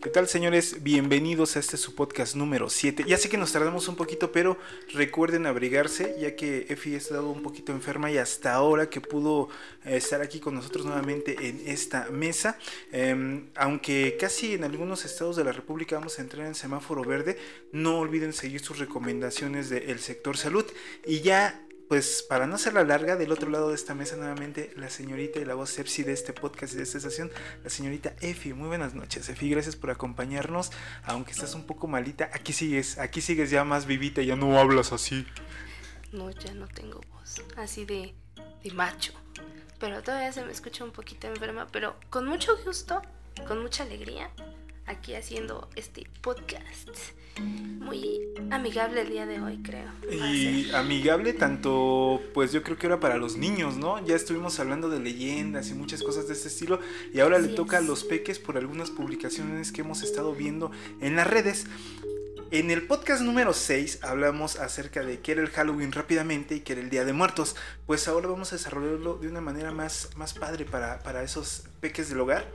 ¿Qué tal, señores? Bienvenidos a este su podcast número 7. Ya sé que nos tardamos un poquito, pero recuerden abrigarse, ya que Efi ha estado un poquito enferma y hasta ahora que pudo eh, estar aquí con nosotros nuevamente en esta mesa. Em, aunque casi en algunos estados de la República vamos a entrar en semáforo verde, no olviden seguir sus recomendaciones del sector salud. Y ya pues para no hacerla larga, del otro lado de esta mesa nuevamente la señorita y la voz sepsi de este podcast y de esta estación, la señorita Efi. Muy buenas noches, Efi, gracias por acompañarnos. Aunque estás un poco malita, aquí sigues, aquí sigues ya más vivita, ya no hablas así. No, ya no tengo voz, así de, de macho. Pero todavía se me escucha un poquito enferma, pero con mucho gusto, con mucha alegría, aquí haciendo este podcast muy amigable el día de hoy, creo. Y amigable tanto, pues yo creo que era para los niños, ¿no? Ya estuvimos hablando de leyendas y muchas cosas de este estilo y ahora le toca a los peques por algunas publicaciones que hemos estado viendo en las redes. En el podcast número 6 hablamos acerca de qué era el Halloween rápidamente y qué era el Día de Muertos. Pues ahora vamos a desarrollarlo de una manera más, más padre para, para esos peques del hogar.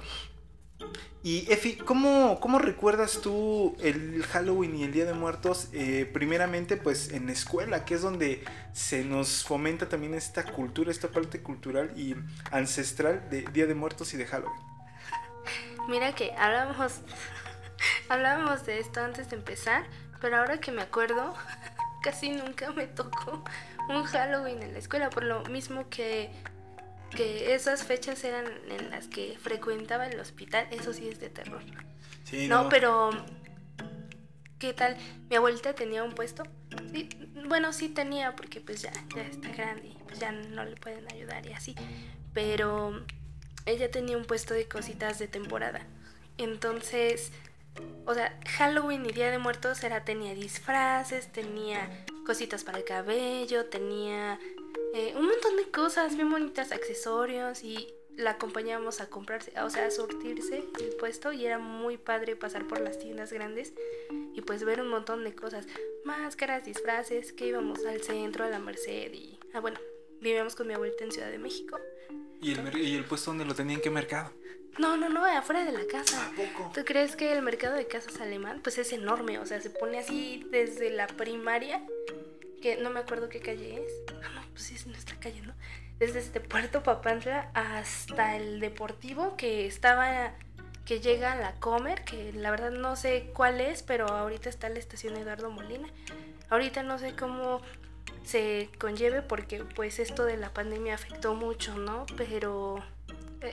Y Efi, ¿cómo, ¿cómo, recuerdas tú el Halloween y el Día de Muertos? Eh, primeramente, pues en la escuela, que es donde se nos fomenta también esta cultura, esta parte cultural y ancestral de Día de Muertos y de Halloween. Mira que hablábamos, hablábamos de esto antes de empezar, pero ahora que me acuerdo, casi nunca me tocó un Halloween en la escuela, por lo mismo que que esas fechas eran en las que frecuentaba el hospital, eso sí es de terror. Sí, no, pero ¿qué tal? Mi abuelita tenía un puesto. Sí, bueno, sí tenía porque pues ya, ya está grande y pues ya no le pueden ayudar y así. Pero ella tenía un puesto de cositas de temporada. Entonces, o sea, Halloween y Día de Muertos era tenía disfraces, tenía cositas para el cabello, tenía eh, un montón de cosas bien bonitas, accesorios y la acompañábamos a comprarse, o sea, a surtirse el puesto y era muy padre pasar por las tiendas grandes y pues ver un montón de cosas, máscaras, disfraces, que íbamos al centro, a la Merced y, ah bueno, vivíamos con mi abuelita en Ciudad de México. ¿Y el, ¿Y el puesto dónde lo tenían? ¿Qué mercado? No, no, no, afuera de la casa. ¿Tú crees que el mercado de casas alemán pues es enorme? O sea, se pone así desde la primaria, que no me acuerdo qué calle es. Ah, pues sí es nuestra calle, ¿no? Desde este Puerto Papantla hasta el Deportivo que estaba, que llega a la Comer, que la verdad no sé cuál es, pero ahorita está la estación Eduardo Molina. Ahorita no sé cómo se conlleve porque pues esto de la pandemia afectó mucho, ¿no? Pero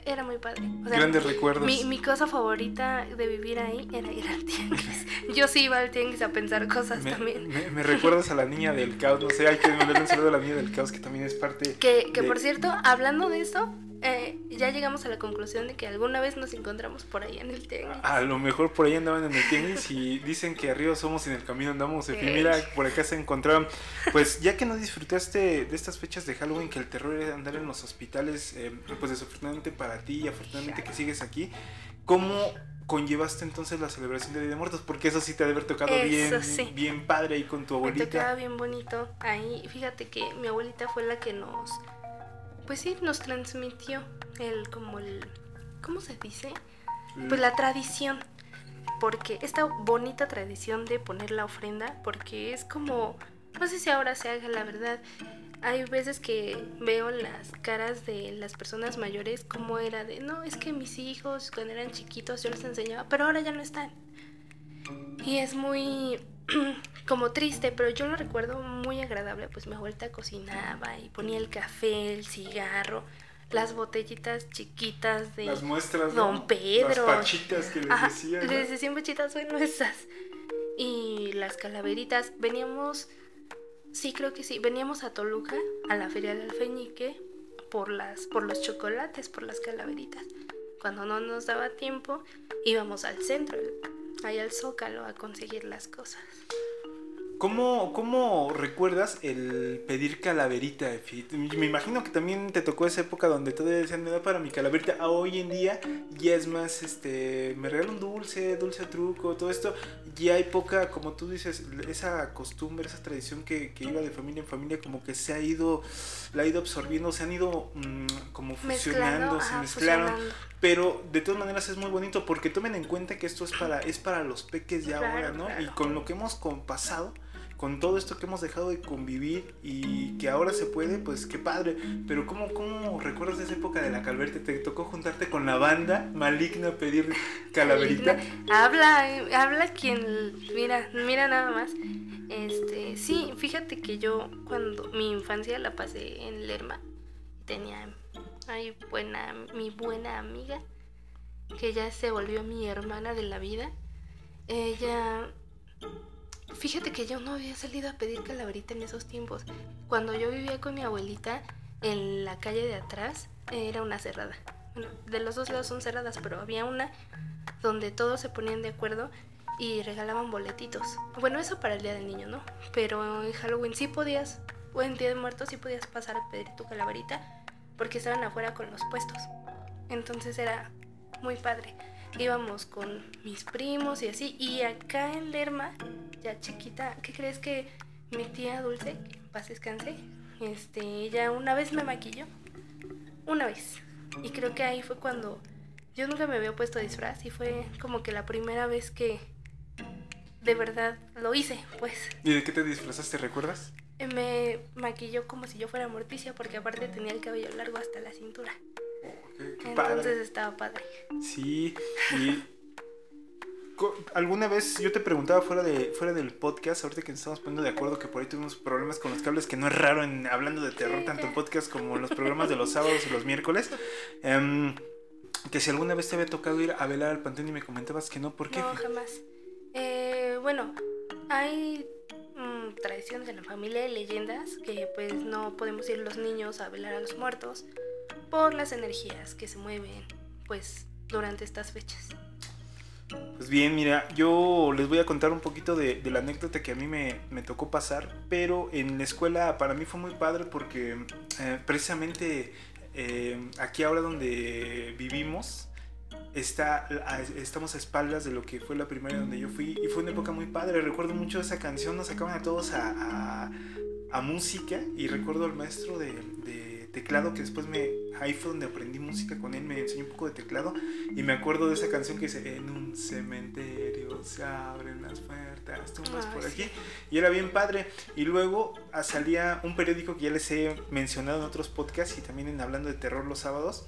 era muy padre. Grandes recuerdos. Mi, cosa favorita de vivir ahí era ir al tianguis. Yo sí iba al tianguis a pensar cosas también. Me, recuerdas a la niña del caos, no sé, hay que mandarle un saludo a la niña del caos que también es parte. Que, que por cierto, hablando de eso, eh, ya llegamos a la conclusión de que alguna vez nos encontramos por ahí en el tianguis. A lo mejor por ahí andaban en el tianguis y dicen que arriba somos en el camino andamos. Y mira, por acá se encontraron. Pues ya que no disfrutaste de estas fechas de Halloween, que el terror era andar en los hospitales, eh, pues desafortunadamente para ti y afortunadamente que sigues aquí, ¿cómo conllevaste entonces la celebración de Día de Muertos? Porque eso sí te ha de haber tocado bien, bien padre ahí con tu abuelita. Me tocaba bien bonito. Ahí, fíjate que mi abuelita fue la que nos pues sí, nos transmitió el, como el, ¿cómo se dice? Pues la tradición, porque esta bonita tradición de poner la ofrenda, porque es como, no sé si ahora se haga la verdad, hay veces que veo las caras de las personas mayores como era de, no, es que mis hijos cuando eran chiquitos yo les enseñaba, pero ahora ya no están. Y es muy como triste, pero yo lo recuerdo muy agradable, pues mi abuelita cocinaba y ponía el café, el cigarro, las botellitas chiquitas de las muestras, Don Pedro. Las pachitas que les decían. Les decían pachitas, bueno, esas. Y las calaveritas. Veníamos, sí creo que sí, veníamos a Toluca, a la feria del alfeñique, por, las, por los chocolates, por las calaveritas. Cuando no nos daba tiempo, íbamos al centro, ahí al Zócalo, a conseguir las cosas. ¿Cómo, ¿Cómo, recuerdas el pedir calaverita, Me imagino que también te tocó esa época donde todavía decían, me da para mi calaverita. Hoy en día ya es más, este, me regalo un dulce, dulce truco, todo esto. Ya hay poca, como tú dices, esa costumbre, esa tradición que, que, iba de familia en familia, como que se ha ido, la ha ido absorbiendo, se han ido mmm, como fusionando, se mezclaron. Pero de todas maneras es muy bonito porque tomen en cuenta que esto es para, es para los peques de ahora, ¿no? Y con lo que hemos pasado, con todo esto que hemos dejado de convivir y que ahora se puede, pues qué padre. Pero ¿cómo, cómo recuerdas esa época de la Calverte? ¿Te tocó juntarte con la banda maligna a pedir calaverita? Habla, eh, habla quien, mira, mira nada más. Este, sí, fíjate que yo cuando mi infancia la pasé en Lerma, tenía ay, buena, mi buena amiga, que ya se volvió mi hermana de la vida. Ella Fíjate que yo no había salido a pedir calaverita en esos tiempos. Cuando yo vivía con mi abuelita, en la calle de atrás era una cerrada. Bueno, de los dos lados son cerradas, pero había una donde todos se ponían de acuerdo y regalaban boletitos. Bueno, eso para el Día del Niño, ¿no? Pero en Halloween sí podías, o en Día de Muertos sí podías pasar a pedir tu calaverita porque estaban afuera con los puestos. Entonces era muy padre. Íbamos con mis primos y así. Y acá en Lerma ya chiquita, ¿qué crees que mi tía Dulce, paz descanse, este, ella una vez me maquilló? Una vez. Y creo que ahí fue cuando yo nunca me había puesto disfraz y fue como que la primera vez que de verdad lo hice, pues. ¿Y de qué te disfrazaste, recuerdas? Me maquilló como si yo fuera Morticia porque aparte tenía el cabello largo hasta la cintura. Entonces estaba padre. Sí, y alguna vez yo te preguntaba fuera de fuera del podcast, ahorita que nos estamos poniendo de acuerdo que por ahí tuvimos problemas con los cables, que no es raro en hablando de terror, tanto en podcast como en los programas de los sábados y los miércoles. Em, que si alguna vez te había tocado ir a velar al panteón y me comentabas que no, ¿por qué? No, jamás. Eh, bueno, hay mm, tradiciones en la familia y leyendas que pues no podemos ir los niños a velar a los muertos por las energías que se mueven pues durante estas fechas. Pues bien, mira, yo les voy a contar un poquito de, la anécdota que a mí me, tocó pasar, pero en la escuela para mí fue muy padre porque eh, precisamente eh, aquí ahora donde vivimos, está, estamos a espaldas de lo que fue la primaria donde yo fui y fue una época muy padre. Recuerdo mucho esa canción, nos sacaban a todos a, música y recuerdo al maestro de teclado que después me ahí fue donde aprendí música con él me enseñó un poco de teclado y me acuerdo de esa canción que dice en un cementerio se abren las puertas tú vas por aquí y era bien padre. Y luego ah, salía un periódico que ya les he mencionado en otros podcasts y también en hablando de terror los sábados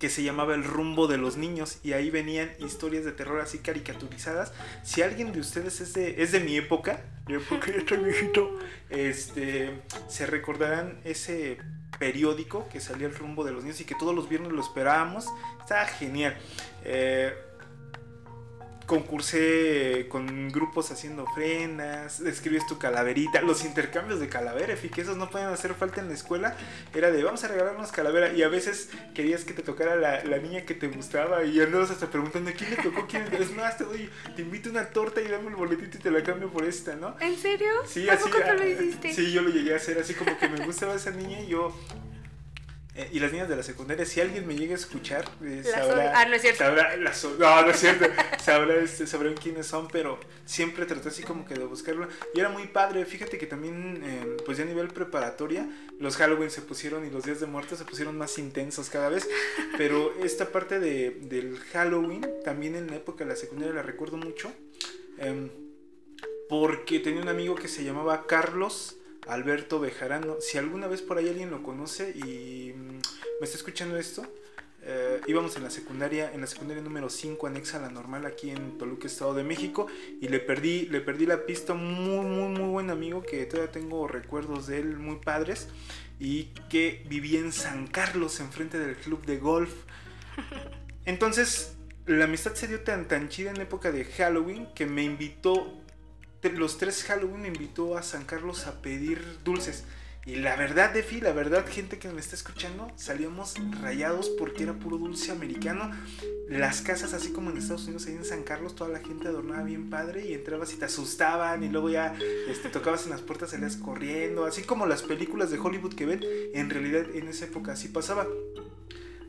que se llamaba El rumbo de los niños y ahí venían historias de terror así caricaturizadas. Si alguien de ustedes es de, es de mi época, yo porque estoy viejito, este, se recordarán ese periódico que salía el rumbo de los niños y que todos los viernes lo esperábamos. Estaba genial. Eh, concursé con grupos haciendo ofrendas, escribes tu calaverita, los intercambios de calavera, y que esos no pueden hacer falta en la escuela, era de vamos a regalarnos calavera y a veces querías que te tocara la, niña que te gustaba y andabas hasta preguntando quién le tocó, quién es más, te doy, te invito una torta y dame el boletito y te la cambio por esta, ¿no? ¿En serio? Sí, así. Ah, lo hiciste? Sí, yo lo llegué a hacer así como que me gustaba esa niña y yo eh, y las niñas de la secundaria, si alguien me llega a escuchar, eh, sabrá, ah, no es cierto. Sabrá, no, no es cierto. sabrá, este, sabrán quiénes son, pero siempre traté así como que de buscarlo. Y era muy padre. Fíjate que también, eh, pues ya a nivel preparatoria, los Halloween se pusieron y los días de muerte se pusieron más intensos cada vez. Pero esta parte de, del Halloween, también en la época de la secundaria la recuerdo mucho. Em, porque tenía un amigo que se llamaba Carlos Alberto Bejarano. Si alguna vez por ahí alguien lo conoce y mm, me está escuchando esto, eh, íbamos en la secundaria, en la secundaria número 5, anexa a la normal, aquí en Toluca, Estado de México, y le perdí, le perdí la pista. Muy, muy, muy buen amigo que todavía tengo recuerdos de él muy padres y que vivía en San Carlos, enfrente del club de golf. Entonces, la amistad se dio tan, tan chida en época de Halloween que me invitó los tres Halloween me invitó a San Carlos a pedir dulces. Y la verdad, Defi, la verdad, gente que me está escuchando, salíamos rayados porque era puro dulce americano. Las casas, así como en Estados Unidos, ahí en San Carlos, toda la gente adornaba bien padre y entrabas y te asustaban y luego ya este, tocabas en las puertas, salías corriendo, así como las películas de Hollywood que ven, en realidad en esa época así pasaba.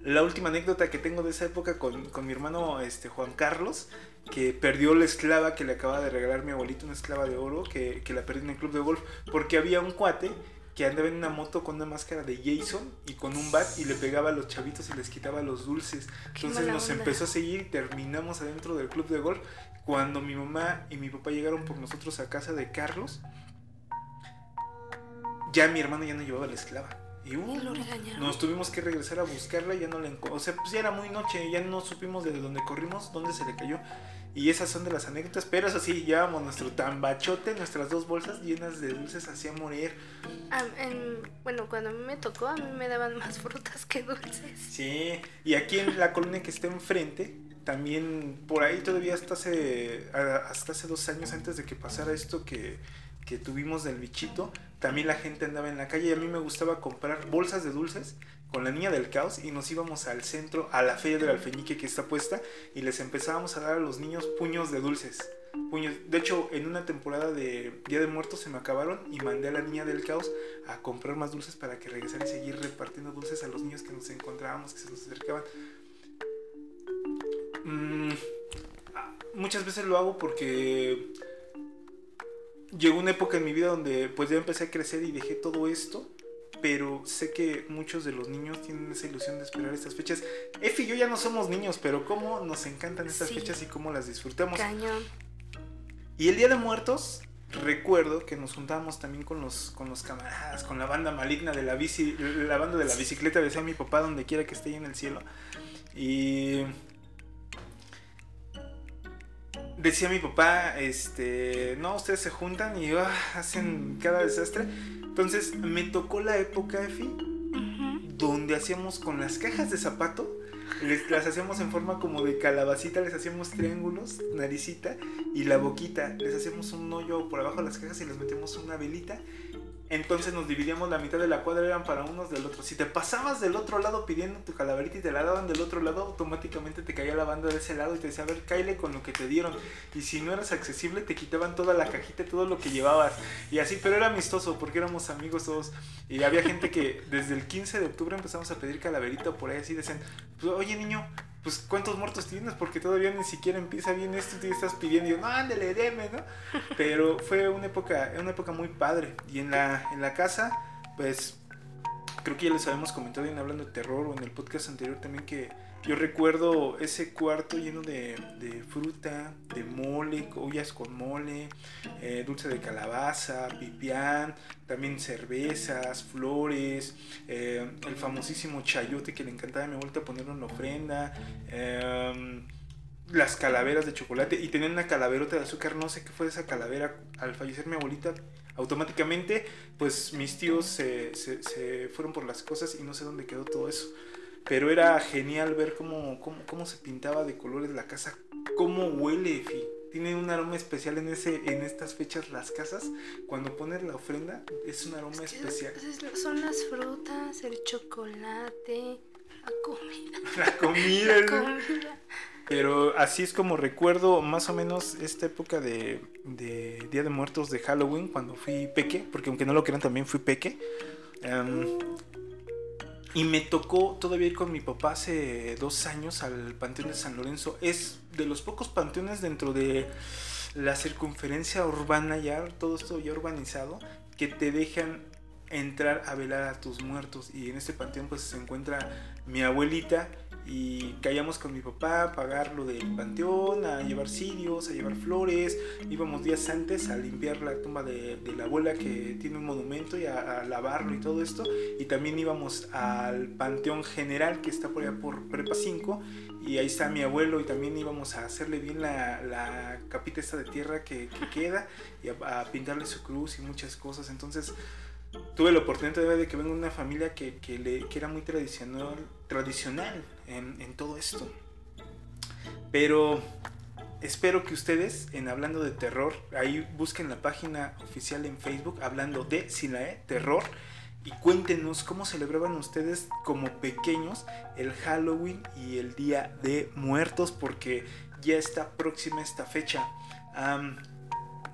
La última anécdota que tengo de esa época con, con, mi hermano este, Juan Carlos, que perdió la esclava que le acaba de regalar mi abuelito, una esclava de oro, que, que la perdió en el club de golf, porque había un cuate que andaba en una moto con una máscara de Jason y con un bat y le pegaba a los chavitos y les quitaba los dulces. Entonces nos empezó a seguir y terminamos adentro del club de golf. Cuando mi mamá y mi papá llegaron por nosotros a casa de Carlos, ya mi hermano ya no llevaba la esclava. Y, uh, nos tuvimos que regresar a buscarla, ya no la O sea, pues ya era muy noche, ya no supimos de dónde corrimos, dónde se le cayó. Y esas son de las anécdotas, pero eso sí, llevábamos nuestro tambachote, nuestras dos bolsas llenas de dulces hacía morir. Ah, bueno, cuando a mí me tocó, a mí me daban más frutas que dulces. Sí, y aquí en la colonia que está enfrente, también por ahí todavía hasta hace, hasta hace dos años antes de que pasara esto que, que tuvimos del bichito, también la gente andaba en la calle y a mí me gustaba comprar bolsas de dulces con la niña del caos y nos íbamos al centro, a la feria del alfeñique que está puesta y les empezábamos a dar a los niños puños de dulces. Puños. De hecho, en una temporada de Día de Muertos se me acabaron y mandé a la niña del caos a comprar más dulces para que regresara y seguir repartiendo dulces a los niños que nos encontrábamos, que se nos acercaban. Mm, muchas veces lo hago porque llegó una época en mi vida donde pues ya empecé a crecer y dejé todo esto pero sé que muchos de los niños tienen esa ilusión de esperar estas fechas. Efi y yo ya no somos niños, pero cómo nos encantan estas fechas y cómo las disfrutamos. Cañón. Y el Día de Muertos, recuerdo que nos juntábamos también con los, con los camaradas, con la banda maligna de la bici, la banda de la bicicleta, decía mi papá, donde quiera que esté ahí en el cielo. Y decía mi papá, este, no, ustedes se juntan y ah, hacen cada desastre. Entonces me tocó la época, Efi, donde hacíamos con las cajas de zapato, les, las hacíamos en forma como de calabacita, les hacíamos triángulos, naricita y la boquita, les hacíamos un hoyo por abajo de las cajas y les metíamos una velita entonces nos dividíamos la mitad de la cuadra, eran para unos del otro. Si te pasabas del otro lado pidiendo tu calaverita y te la daban del otro lado, automáticamente te caía la banda de ese lado y te decía, a ver, cáile con lo que te dieron. Y si no eras accesible, te quitaban toda la cajita, todo lo que llevabas. Y así, pero era amistoso porque éramos amigos todos. Y había gente que desde el 15 de octubre empezamos a pedir calaverita por ahí, así decían, pues, oye niño, pues cuántos muertos tienes porque todavía ni siquiera empieza bien esto y te estás pidiendo y yo, no, ándale, deme, ¿no? Pero fue una época, una época muy padre. Y en la, en la casa, pues creo que ya les habíamos comentado en hablando de terror o en el podcast anterior también que yo recuerdo ese cuarto lleno de, fruta, de mole, ollas con mole, eh, dulce de calabaza, pipián, también cervezas, flores, eh, el famosísimo chayote que le encantaba a mi abuelita ponerlo en ofrenda, em, las calaveras de chocolate y tenían una calaverota de azúcar, no sé qué fue esa calavera al fallecer mi abuelita. Automáticamente, pues mis tíos se, se fueron por las cosas y no sé dónde quedó todo eso. Pero era genial ver cómo, cómo, se pintaba de colores la casa, cómo huele, Fi. Tiene un aroma especial en ese en estas fechas las casas. Cuando pones la ofrenda, es un aroma especial. Son las frutas, el chocolate, la comida. La comida. la comida. Pero así es como recuerdo más o menos esta época de, de, Día de Muertos de Halloween, cuando fui peque, porque aunque no lo crean también fui peque. Em, y me tocó todavía ir con mi papá hace dos años al Panteón de San Lorenzo. Es de los pocos panteones dentro de la circunferencia urbana ya, todo esto ya urbanizado, que te dejan entrar a velar a tus muertos. Y en este panteón pues se encuentra mi abuelita y caíamos con mi papá a pagar lo del panteón, a llevar cirios, a llevar flores. Íbamos días antes a limpiar la tumba de, la abuela que tiene un monumento y a, lavarlo y todo esto. Y también íbamos al panteón general que está por allá por Prepa 5 y ahí está mi abuelo y también íbamos a hacerle bien la, la capita esta de tierra que, queda y a pintarle su cruz y muchas cosas. Entonces tuve la oportunidad de que venga una familia que, le, era muy tradicional, tradicional en, todo esto. Pero espero que ustedes, en Hablando de Terror, ahí busquen la página oficial en Facebook, hablando de Silae Terror, y cuéntenos cómo celebraban ustedes como pequeños el Halloween y el Día de Muertos, porque ya está próxima esta fecha.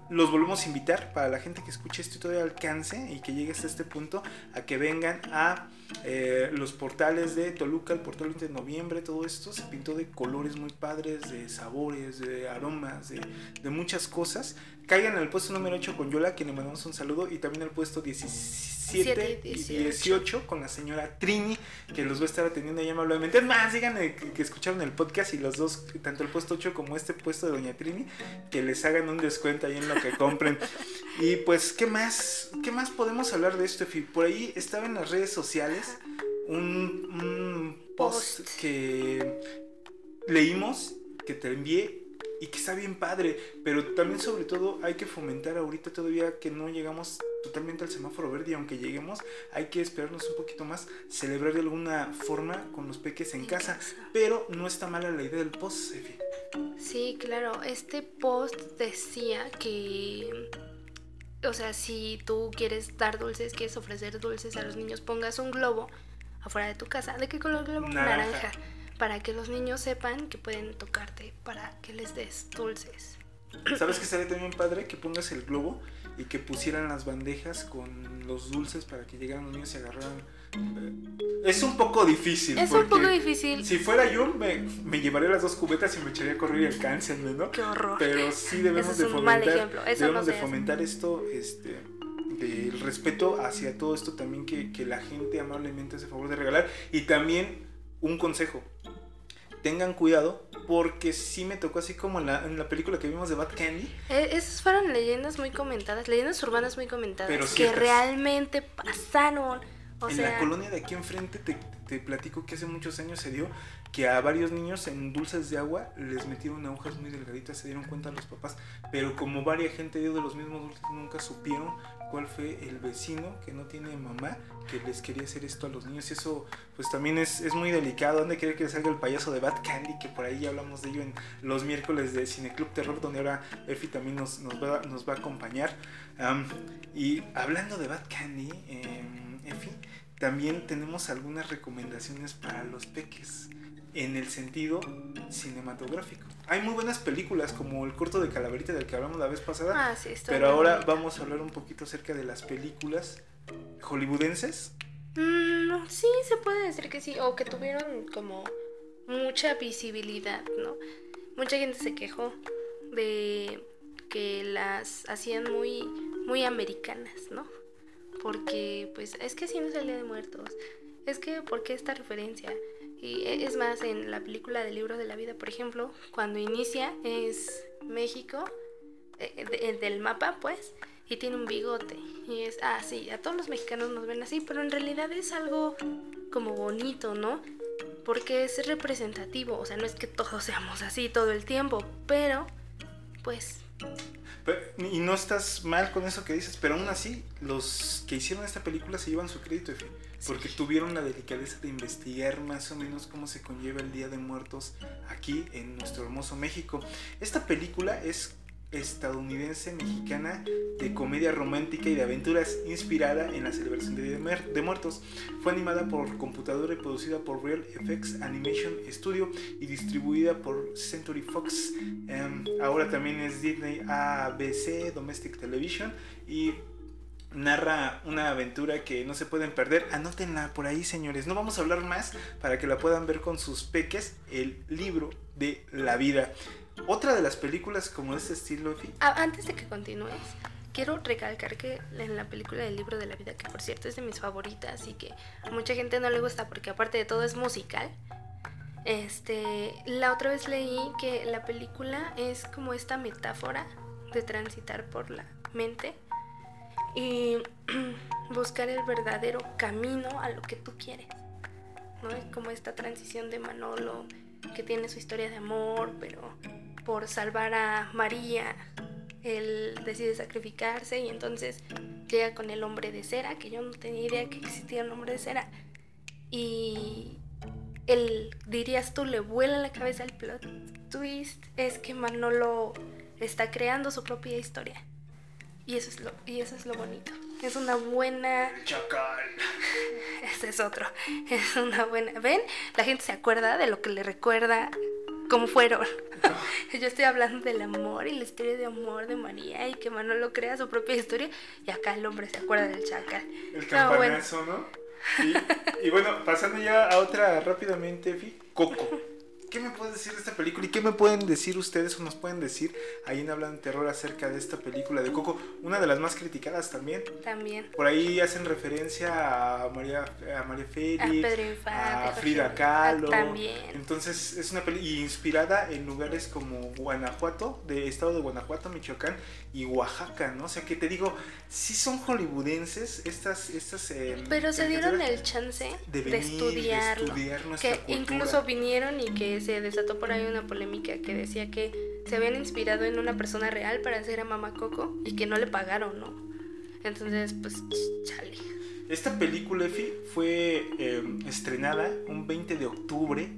los volvemos a invitar para la gente que escuche esto y todavía alcance y que llegue hasta este punto a que vengan a eh, los portales de Toluca, el portal de noviembre, todo esto se pintó de colores muy padres, de sabores, de aromas, de, de muchas cosas. Caigan al puesto número 8 con Yola, quien le mandamos un saludo, y también al puesto 17 y 18 con la señora Trini, que los va a estar atendiendo ahí amablemente. Es más, díganle que, escucharon el podcast y los dos, tanto el puesto 8 como este puesto de Doña Trini, que les hagan un descuento ahí en lo que compren. y pues, ¿qué más? ¿Qué más podemos hablar de esto, Por ahí estaba en las redes sociales un, un post, post que leímos, que te envié y que está bien padre, pero también sobre todo hay que fomentar ahorita todavía que no llegamos totalmente al semáforo verde y aunque lleguemos hay que esperarnos un poquito más, celebrar de alguna forma con los peques en, casa. pero no está mala la idea del post, Efi. Sí, claro, este post decía que o sea, si tú quieres dar dulces, quieres ofrecer dulces a los niños, pongas un globo afuera de tu casa. ¿De qué color globo? Naranja para que los niños sepan que pueden tocarte para que les des dulces. ¿Sabes que sería también padre que pongas el globo y que pusieran las bandejas con los dulces para que llegaran los niños y agarraran? Eh, es un poco difícil. Es un poco difícil. Si fuera yo, me, me, llevaría las dos cubetas y me echaría a correr y alcáncenme, ¿no? Qué horror. Pero sí debemos de fomentar, debemos de fomentar esto, este, del respeto hacia todo esto también que, que la gente amablemente hace favor de regalar y también un consejo. Tengan cuidado porque sí me tocó así como en la, en la película que vimos de Bad Candy. Eh, esas fueron leyendas muy comentadas, leyendas urbanas muy comentadas que realmente pasaron. en la colonia de aquí enfrente te, te platico que hace muchos años se dio que a varios niños en dulces de agua les metieron agujas muy delgaditas, se dieron cuenta los papás, pero como varias gente dio de los mismos dulces, nunca supieron cuál fue el vecino que no tiene mamá que les quería hacer esto a los niños. Eso pues también es, es muy delicado. ¿Dónde quiere que salga el payaso de Bad Candy? Que por ahí ya hablamos de ello en los miércoles de Cineclub Terror, donde ahora Efi también nos, nos, va, nos va a acompañar. y hablando de Bad Candy, eh, Efi, también tenemos algunas recomendaciones para los peques en el sentido cinematográfico. Hay muy buenas películas como el corto de Calaverita del que hablamos la vez pasada, ah, pero ahora vamos a hablar un poquito acerca de las películas hollywoodenses. Mm, sí, se puede decir que sí, o que tuvieron como mucha visibilidad, ¿no? Mucha gente se quejó de que las hacían muy, muy americanas, ¿no? Porque, pues, es que así no es el Día de Muertos. Es que, ¿por qué esta referencia? Y e, es más, en la película del libro de la vida, por ejemplo, cuando inicia es México, eh, del mapa, pues, y tiene un bigote. Y es, ah, sí, a todos los mexicanos nos ven así, pero en realidad es algo como bonito, ¿no? Porque es representativo, o sea, no es que todos seamos así todo el tiempo, pero, pues, y no estás mal con eso que dices, pero aún así, los que hicieron esta película se llevan su crédito, porque tuvieron la delicadeza de investigar más o menos cómo se conlleva el Día de Muertos aquí en nuestro hermoso México. Esta película es estadounidense mexicana de comedia romántica y de aventuras inspirada en la celebración de Día de Muertos. Fue animada por computadora y producida por Real FX Animation Studio y distribuida por Century Fox. Em, ahora también es Disney ABC Domestic Television y narra una aventura que no se pueden perder. Anótenla por ahí, señores. No vamos a hablar más para que la puedan ver con sus peques. El libro de la vida. Otra de las películas como este estilo. Ah, antes de que continúes, quiero recalcar que en la película del libro de la vida, que por cierto es de mis favoritas y que a mucha gente no le gusta porque aparte de todo es musical. Este, la otra vez leí que la película es como esta metáfora de transitar por la mente y buscar el verdadero camino a lo que tú quieres. ¿no? Como esta transición de Manolo que tiene su historia de amor, pero por salvar a María, él decide sacrificarse y entonces llega con el hombre de cera, que yo no tenía idea que existía un hombre de cera. Y él, dirías tú, le vuela la cabeza el plot twist, es que Manolo está creando su propia historia. Y eso es lo, y eso es lo bonito. Es una buena. Chacal. Ese es otro. Es una buena. ¿Ven? La gente se acuerda de lo que le recuerda como fueron. Yo estoy hablando del amor y la historia de amor de María y que Manolo crea su propia historia y acá el hombre se acuerda del chacal. El campanazo, ¿no? Y, y, bueno, pasando ya a otra rápidamente, Coco. ¿Qué me puedes decir de esta película? ¿Y qué me pueden decir ustedes o nos pueden decir ahí en Hablan Terror acerca de esta película de Coco? Una de las más criticadas también. También. Por ahí hacen referencia a María, a María Félix, a, Frida Kahlo. También. Entonces es una película inspirada en lugares como Guanajuato, de estado de Guanajuato, Michoacán y Oaxaca, ¿no? O sea que te digo, sí son hollywoodenses estas... estas eh, Pero se dieron el chance de, estudiar que incluso vinieron y que se desató por ahí una polémica que decía que se habían inspirado en una persona real para hacer a Mamá Coco y que no le pagaron, ¿no? Entonces, pues, chale. Esta película, Efi, fue em, estrenada un 20 de octubre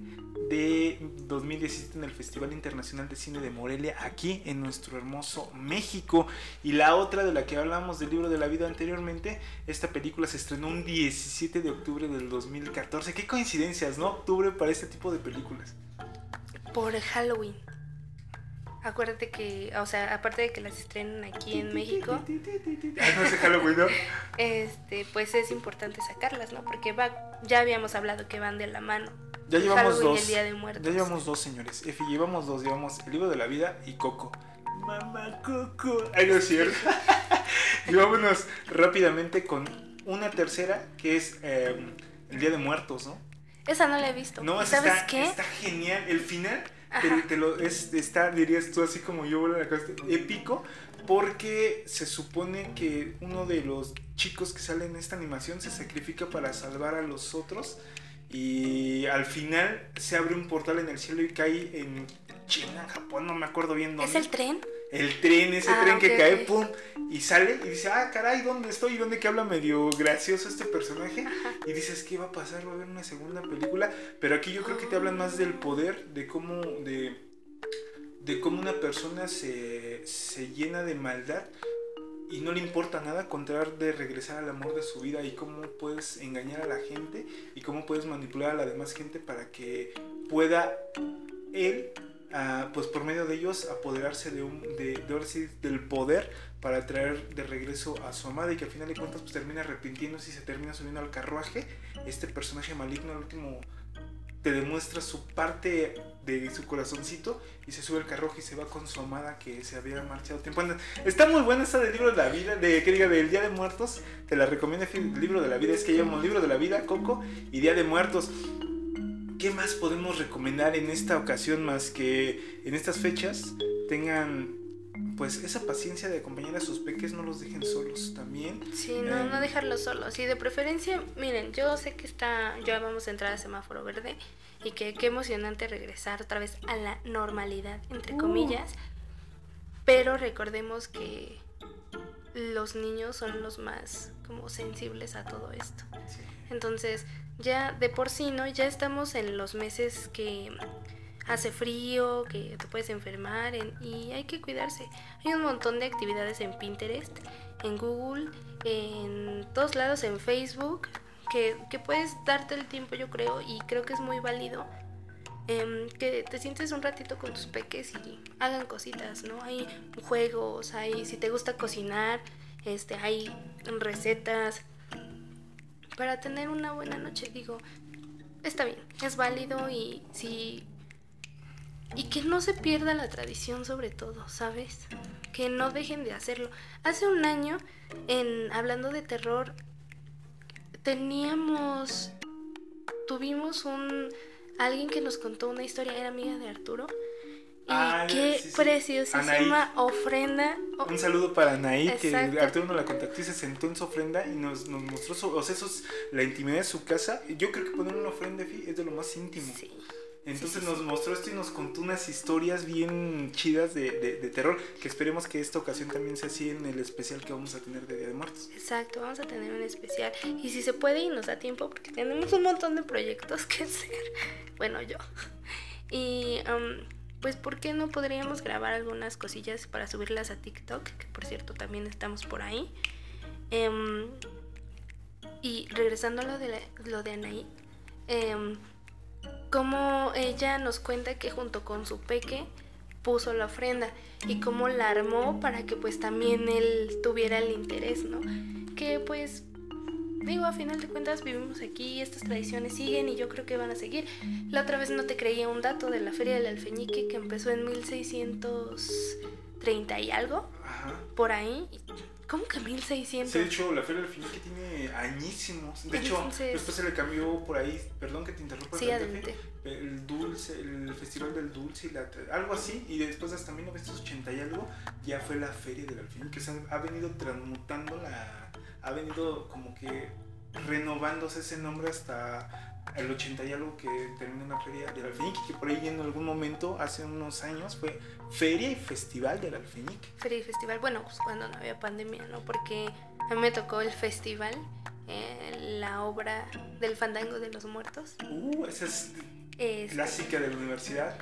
de 2017 en el Festival Internacional de Cine de Morelia, aquí en nuestro hermoso México. Y la otra de la que hablamos del libro de la vida anteriormente, esta película se estrenó un 17 de octubre del 2014. Qué coincidencias, ¿no? Octubre para este tipo de películas. Por Halloween. Acuérdate que, o sea, aparte de que las estrenan aquí en México. no Halloween, ¿no? Este, pues es importante sacarlas, ¿no? Porque va, ya habíamos hablado que van de la mano. Ya llevamos dos. Ya llevamos dos, señores. Efi, llevamos dos. Llevamos el libro de la vida y Coco. Mamá Coco. Ay, no es cierto. y vámonos rápidamente con una tercera que es em, el Día de Muertos, ¿no? Esa no la he visto. No, ¿sabes está, qué? Está genial. El final te, lo, es, está, dirías tú, así como yo, épico, porque se supone que uno de los chicos que sale en esta animación se sacrifica para salvar a los otros y al final se abre un portal en el cielo y cae en China, Japón, no me acuerdo bien dónde. ¿Es el tren? El tren, ese ah, tren que cae, pum, y sale y dice, ah, caray, ¿dónde estoy? ¿Y dónde que habla medio gracioso este personaje? Y dices, ¿qué va a pasar? ¿Va a haber una segunda película? Pero aquí yo creo que te hablan más del poder, de cómo, de, de cómo una persona se, se llena de maldad y no le importa nada con de regresar al amor de su vida y cómo puedes engañar a la gente y cómo puedes manipular a la demás gente para que pueda él, ah, pues por medio de ellos, apoderarse de un, de, de, del poder para traer de regreso a su amada y que al final de cuentas pues termina arrepintiéndose y se termina subiendo al carruaje. Este personaje maligno, el último te demuestra su parte de su corazoncito y se sube al carruaje y se va con su amada que se había marchado tiempo. Está muy buena esta del libro de la vida, de que diga del Día de Muertos. Te la recomiendo el libro de la vida. Es que llamo libro de la vida, Coco y Día de Muertos. ¿Qué más podemos recomendar en esta ocasión más que en estas fechas tengan pues esa paciencia de acompañar a sus peques no los dejen solos también. Sí, no, no dejarlos solos. Y de preferencia, miren, yo sé que está, ya vamos a entrar a semáforo verde y que qué emocionante regresar otra vez a la normalidad, entre uh. comillas. Pero recordemos que los niños son los más como sensibles a todo esto. Entonces, ya de por sí, ¿no? Ya estamos en los meses que hace frío, que te puedes enfermar y hay que cuidarse. Hay un montón de actividades en Pinterest, en Google, en todos lados, en Facebook, que, puedes darte el tiempo yo creo y creo que es muy válido. Em, que te sientes un ratito con tus peques y hagan cositas, ¿no? Hay juegos, hay, si te gusta cocinar, este, hay recetas para tener una buena noche, digo, está bien, es válido y si y que no se pierda la tradición sobre todo, ¿sabes? Que no dejen de hacerlo. Hace un año, en hablando de terror, teníamos, tuvimos un, alguien que nos contó una historia, era amiga de Arturo. Y ah, qué preciosísima ofrenda. Un saludo para Anaí, que Arturo nos la contactó y se sentó en su ofrenda y nos, nos mostró su, o sea, la intimidad de su casa. Yo creo que poner una ofrenda es de lo más íntimo. Sí. Entonces nos mostró esto y nos contó unas historias bien chidas de, de, terror, que esperemos que esta ocasión también sea así en el especial que vamos a tener de Día de Muertos. Exacto, vamos a tener un especial. Y si se puede y nos da tiempo, porque tenemos un montón de proyectos que hacer. Bueno, yo. Y um, pues, ¿por qué no podríamos grabar algunas cosillas para subirlas a TikTok? Que por cierto, también estamos por ahí. Em, y regresando a lo de, lo de Anaí. Eh, como ella nos cuenta que junto con su peque puso la ofrenda y cómo la armó para que pues también él tuviera el interés, ¿no? Que pues digo, a final de cuentas vivimos aquí, estas tradiciones siguen y yo creo que van a seguir. La otra vez no te creía un dato de la Feria del Alfeñique que empezó en 1630 y algo, por ahí. ¿Cómo que 1600? Sí, de hecho, la Feria del Alfeñique tiene añísimos. De hecho, después se le cambió por ahí, perdón que te interrumpa, sí, el dulce, el Festival del Dulce, y la, algo así, y después hasta 1980 y algo, ya fue la Feria del Alfeñique, que se ha venido transmutando la ha venido como que renovándose ese nombre hasta el 80 y algo que terminó la feria del alfeñique, que por ahí en algún momento, hace unos años, fue feria y festival del alfeñique. Feria y festival, bueno, pues cuando no había pandemia, ¿no? Porque a mí me tocó el festival, eh, la obra del fandango de los muertos. Uh, esa es este, clásica de la universidad.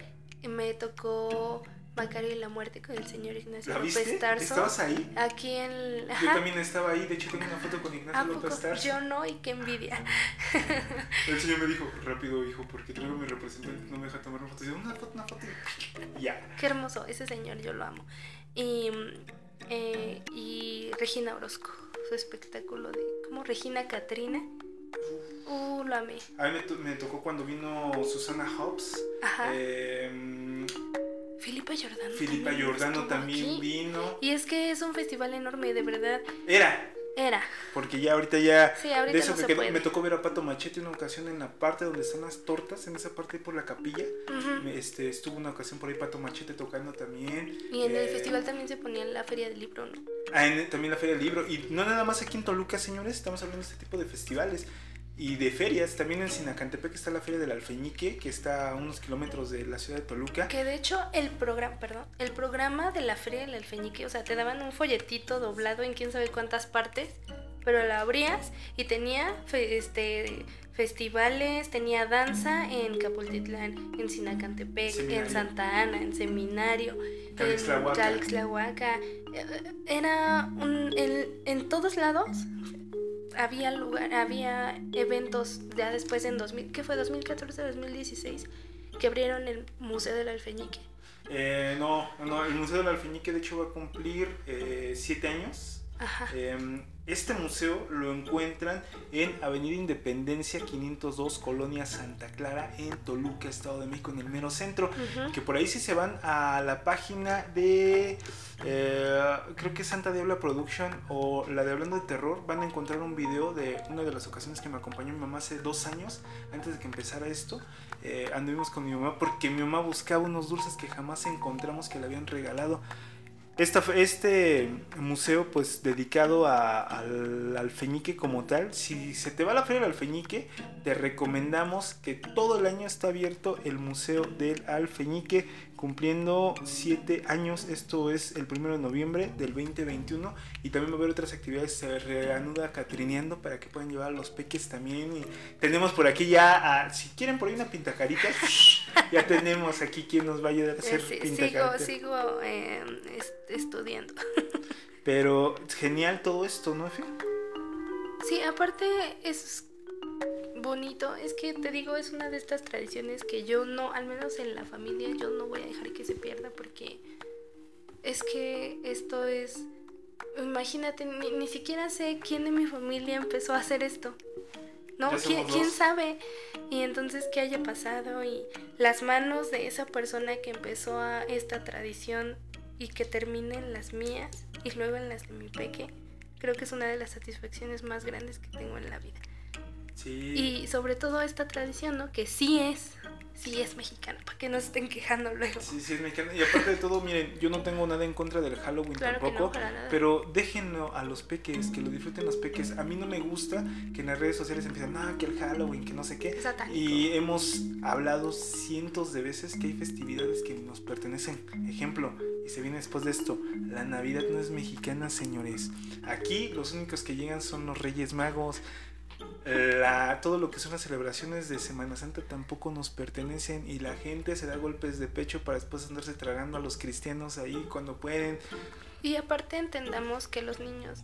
Me tocó Macario y la muerte con el señor Ignacio ¿La viste? López Tarso. ¿Estabas ahí? Aquí en. Yo también estaba ahí, de hecho tengo una foto con Ignacio López Tarso. Yo no, y qué envidia. El señor me dijo, rápido, hijo, porque traigo mi representante, no me deja tomar una foto. una foto, una foto. ya. Qué hermoso, ese señor yo lo amo. Y, eh, y Regina Orozco, su espectáculo de. ¿Cómo? Regina Catrina. Uh, lo amé. A mí me, me tocó cuando vino Susana Hobbs. Ajá. Eh, Filipa Giordano. Filipa Giordano también vino. Y es que es un festival enorme, de verdad. Era. Era. Porque ya ahorita ya. Sí, ahorita de eso no que se me tocó ver a Pato Machete una ocasión en la parte donde están las tortas, en esa parte por la capilla. este, estuvo una ocasión por ahí Pato Machete tocando también. Y en el eh, festival también se ponía la feria del libro, ¿no? Ah, en, también la feria del libro. Y no nada más aquí en Toluca, señores, estamos hablando de este tipo de festivales y de ferias. También en Sinacantepec está la Feria del Alfeñique, que está a unos kilómetros de la ciudad de Toluca. Que de hecho el programa, perdón, el programa de la Feria del Alfeñique, o sea, te daban un folletito doblado en quién sabe cuántas partes, pero la abrías y tenía este festivales, tenía danza en Capultitlán, en Sinacantepec, en Santa Ana, en Seminario, en Calixtlahuaca. Era un, en todos lados había lugar, había eventos ya después en 2000, ¿qué fue? 2014, 2016, que abrieron el Museo del Alfeñique. Eh, no, no, el Museo del Alfeñique de hecho va a cumplir eh, siete años. Ajá. Em, este museo lo encuentran en Avenida Independencia 502, Colonia Santa Clara, en Toluca, Estado de México, en el mero centro. Que por ahí si se van a la página de, eh, creo que Santa Diabla Production o la de Hablando de Terror, van a encontrar un video de una de las ocasiones que me acompañó mi mamá hace dos años, antes de que empezara esto. Eh, anduvimos con mi mamá porque mi mamá buscaba unos dulces que jamás encontramos que le habían regalado este museo pues dedicado al alfeñique como tal, si se te va la feria del alfeñique, te recomendamos que todo el año está abierto el museo del alfeñique cumpliendo 7 años, esto es el 1 de noviembre del 2021 y también va a haber otras actividades, se reanuda catrineando para que puedan llevar a los peques también y tenemos por aquí ya, si quieren por ahí una pintacarita, ya tenemos aquí quien nos va a ayudar a hacer sí, Sigo, sigo eh, estudiando. Pero genial todo esto, ¿no, Efe? Sí, aparte es bonito. Es que te digo, es una de estas tradiciones que yo no, al menos en la familia, yo no voy a dejar que se pierda porque es que esto es... Imagínate, ni, siquiera sé quién de mi familia empezó a hacer esto. ¿No? ¿Quién, ¿Quién, sabe? Y entonces qué haya pasado y las manos de esa persona que empezó a esta tradición y que termine en las mías y luego en las de mi peque, creo que es una de las satisfacciones más grandes que tengo en la vida. Y sobre todo esta tradición, ¿no? Que sí es, sí es mexicana, para que no se estén quejando luego. Sí, sí es mexicana. Y aparte de todo, miren, yo no tengo nada en contra del Halloween tampoco, pero déjenlo a los peques, que lo disfruten los peques. A mí no me gusta que en las redes sociales empiecen, ah, que el Halloween, que no sé qué. Y hemos hablado cientos de veces que hay festividades que nos pertenecen. Ejemplo, y se viene después de esto, la Navidad no es mexicana, señores. Aquí los únicos que llegan son los Reyes Magos la, todo lo que son las celebraciones de Semana Santa tampoco nos pertenecen y la gente se da golpes de pecho para después andarse tragando a los cristianos ahí cuando pueden. Y aparte entendamos que los niños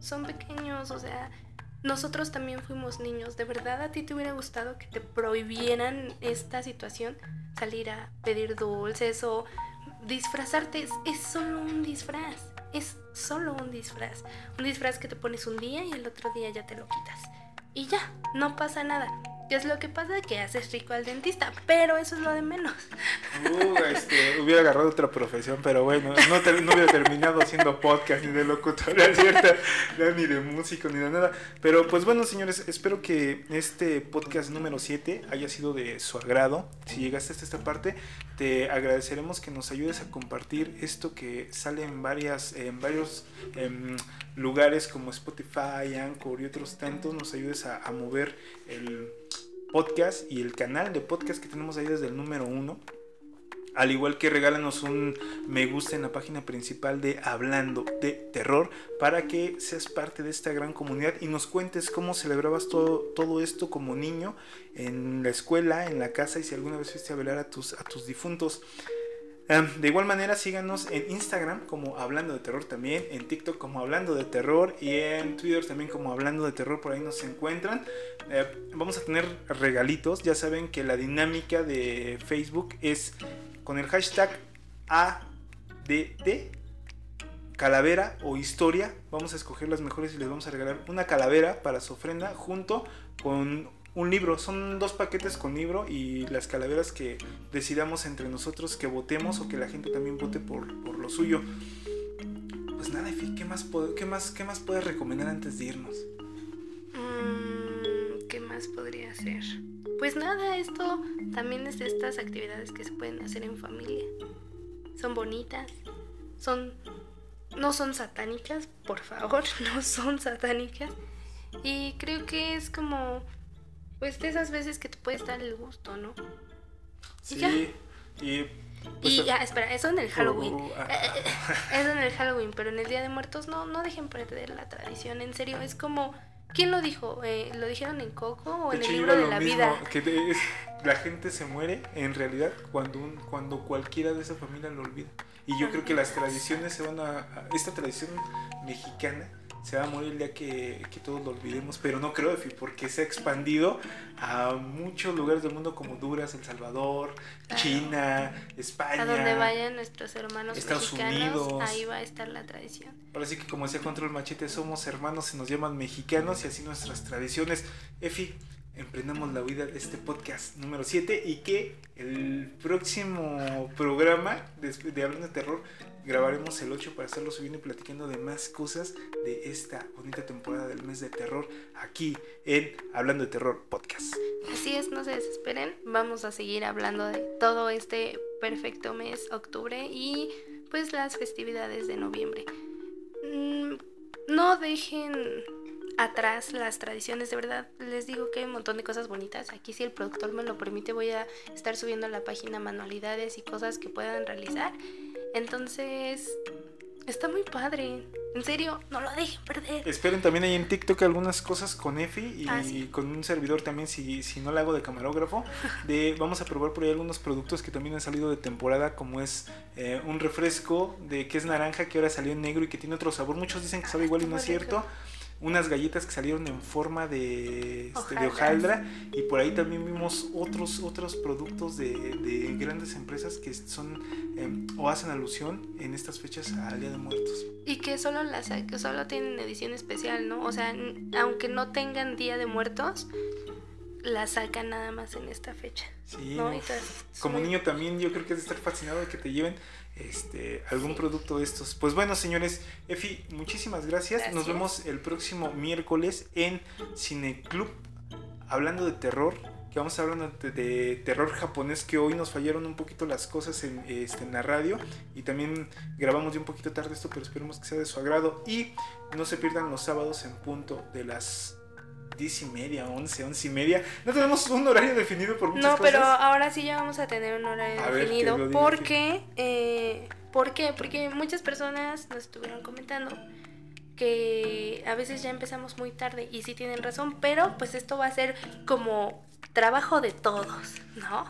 son pequeños, o sea, nosotros también fuimos niños. ¿De verdad a ti te hubiera gustado que te prohibieran esta situación? Salir a pedir dulces o disfrazarte. Es, es solo un disfraz. Es solo un disfraz. Un disfraz que te pones un día y el otro día ya te lo quitas. Y ya, no pasa nada. ¿Qué es lo que pasa? Que haces rico al dentista, pero eso es lo de menos. Uh, este, hubiera agarrado otra profesión, pero bueno, no, no hubiera terminado haciendo podcast ni de locutora, ¿cierto? ni de músico, ni de nada. Pero pues bueno, señores, espero que este podcast número 7 haya sido de su agrado. Si llegaste hasta esta parte, te agradeceremos que nos ayudes a compartir esto que sale en, varias, en varios em, lugares como Spotify, Anchor y otros tantos. Nos ayudes a, mover el podcast y el canal de podcast que tenemos ahí desde el número uno. Al igual que regálanos un me gusta en la página principal de Hablando de Terror para que seas parte de esta gran comunidad y nos cuentes cómo celebrabas todo, todo esto como niño en la escuela, en la casa y si alguna vez fuiste a velar a tus, a tus difuntos. De igual manera, síganos en Instagram como Hablando de Terror también, en TikTok como Hablando de Terror y en Twitter también como Hablando de Terror, por ahí nos encuentran. Eh, vamos a tener regalitos, ya saben que la dinámica de Facebook es con el hashtag ADT, calavera o historia. Vamos a escoger las mejores y les vamos a regalar una calavera para su ofrenda junto con un libro. Son dos paquetes con libro y las calaveras que decidamos entre nosotros que votemos o que la gente también vote por, lo suyo. Pues nada, ¿qué más, qué, más, ¿qué más puedes recomendar antes de irnos? Mm, ¿Qué más podría ser? Pues nada, esto también es de estas actividades que se pueden hacer en familia. Son bonitas, son no son satánicas, por favor, no son satánicas. Y creo que es como pues de esas veces que te puedes dar el gusto, ¿no? Sí, y... Pues, y ya, espera, eso en el Halloween. Uh, uh, uh, eso en el Halloween, pero en el Día de Muertos no, no dejen perder la tradición, en serio, es como... ¿Quién lo dijo? Eh, ¿Lo dijeron en Coco o en el libro de la vida? Que la gente se muere en realidad cuando, un, cuando cualquiera de esa familia lo olvida. Y yo creo que las tradiciones se van a... Esta tradición mexicana se va a morir el día que, todos lo olvidemos, pero no creo, porque se ha expandido a muchos lugares del mundo como Honduras, El Salvador, China, España. A donde vayan nuestros hermanos Estados mexicanos, Unidos. ahí va a estar la tradición. Ahora sí que como decía Control Machete, somos hermanos, se nos llaman mexicanos y así nuestras tradiciones. Efi, emprendamos la vida de este podcast número 7 y que el próximo programa de, Hablando de Terror grabaremos el 8 para hacerlo subiendo y platicando de más cosas de esta bonita temporada del mes de terror aquí en Hablando de Terror Podcast. Así es, no se desesperen, vamos a seguir hablando de todo este perfecto mes, octubre y pues las festividades de noviembre. Mm, no dejen atrás las tradiciones, de verdad. Les digo que hay un montón de cosas bonitas. Aquí si el productor me lo permite voy a estar subiendo a la página manualidades y cosas que puedan realizar. Entonces, está muy padre. En serio, no lo dejen perder. Esperen también ahí en TikTok algunas cosas con Efi y ah, con un servidor también, si, si no lo hago de camarógrafo. De, vamos a probar por ahí algunos productos que también han salido de temporada, como es eh, un refresco de que es naranja, que ahora salió en negro y que tiene otro sabor. Muchos dicen que sabe igual y no es cierto unas galletas que salieron en forma de, este, hojaldra y por ahí también vimos otros otros productos de, grandes empresas que son em, o hacen alusión en estas fechas al Día de Muertos. Y que solo las que solo tienen edición especial, ¿no? O sea, aunque no tengan Día de Muertos, la sacan nada más en esta fecha. Sí, como niño también yo creo que es de estar fascinado de que te lleven este, algún producto de estos. Pues bueno, señores, Efi, muchísimas gracias. Nos vemos el próximo miércoles en Cine Club hablando de terror. Que vamos a hablar de, terror japonés, que hoy nos fallaron un poquito las cosas en, este, en la radio. Y también grabamos de un poquito tarde esto, pero esperemos que sea de su agrado. Y no se pierdan los sábados en punto de las 10 y media, 11, 11 y media. No tenemos un horario definido por muchas no, cosas. No, pero ahora sí ya vamos a tener un horario definido. porque, eh, ¿Por qué? Porque muchas personas nos estuvieron comentando que a veces ya empezamos muy tarde y sí tienen razón, pero pues esto va a ser como trabajo de todos, ¿no?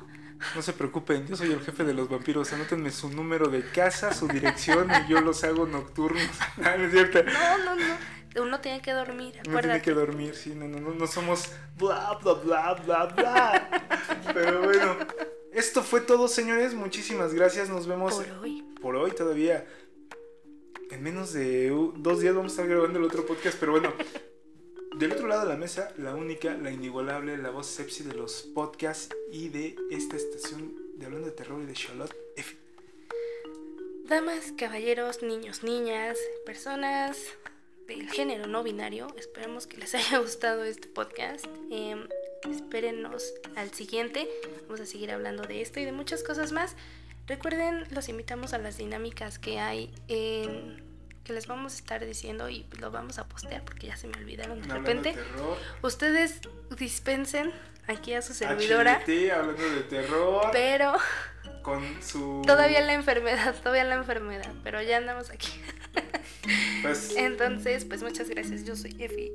No se preocupen, yo soy el jefe de los vampiros. Anótenme su número de casa, su dirección y yo los hago nocturnos. no, no, no. Uno tiene que dormir, Uno tiene que dormir, sí, no, no, no, no somos bla, bla, bla, bla, bla. Pero bueno, esto fue todo, señores. Muchísimas gracias. Nos vemos por hoy. por hoy todavía. En menos de dos días vamos a estar grabando el otro podcast, pero bueno. Del otro lado de la mesa, la única, la inigualable, la voz sepsi de los podcasts y de esta estación de Hablando de Terror y de Charlotte F. Damas, caballeros, niños, niñas, personas del género no binario, esperamos que les haya gustado este podcast. Eh, espérenos al siguiente. Vamos a seguir hablando de esto y de muchas cosas más. Recuerden, los invitamos a las dinámicas que hay en que les vamos a estar diciendo y lo vamos a postear porque ya se me olvidaron de Hablando repente. de terror. Ustedes dispensen aquí a su servidora, HDT, hablando de terror. pero Con su. todavía la enfermedad, todavía la enfermedad, pero ya andamos aquí. Pues, Entonces, pues muchas gracias. Yo soy Efi.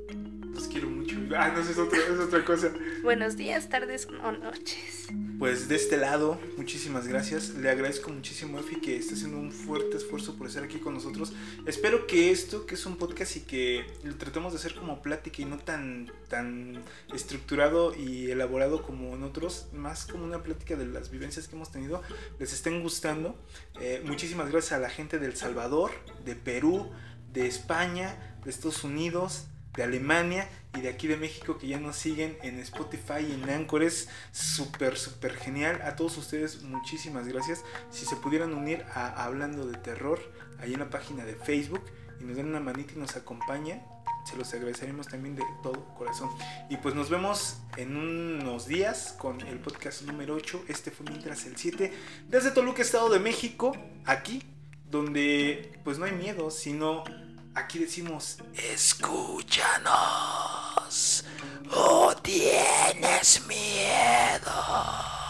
los quiero mucho. Ah, no, es, otro- es otra cosa. Buenos días, tardes o noches. Pues de este lado, muchísimas gracias. Le agradezco muchísimo Efi que está haciendo un fuerte esfuerzo por estar aquí con nosotros. Espero que esto, que es un podcast y que lo tratemos de hacer como plática y no tan, tan estructurado y elaborado como en otros, más como una plática de las vivencias que hemos tenido, les estén gustando. Eh, muchísimas gracias a la gente de El Salvador, de Perú, de España, de Estados Unidos, de Alemania y de aquí de México que ya nos siguen en Spotify y en Anchor. Súper, súper genial. A todos ustedes muchísimas gracias. Si se pudieran unir a Hablando de Terror, ahí en la página de Facebook y nos dan una manita y nos acompañan, se los agradeceremos también de todo corazón. Y pues nos vemos en unos días con el podcast número 8. Este fue mientras el 7 desde Toluca, Estado de México, aquí donde pues no hay miedo, sino aquí decimos, escúchanos o tienes miedo.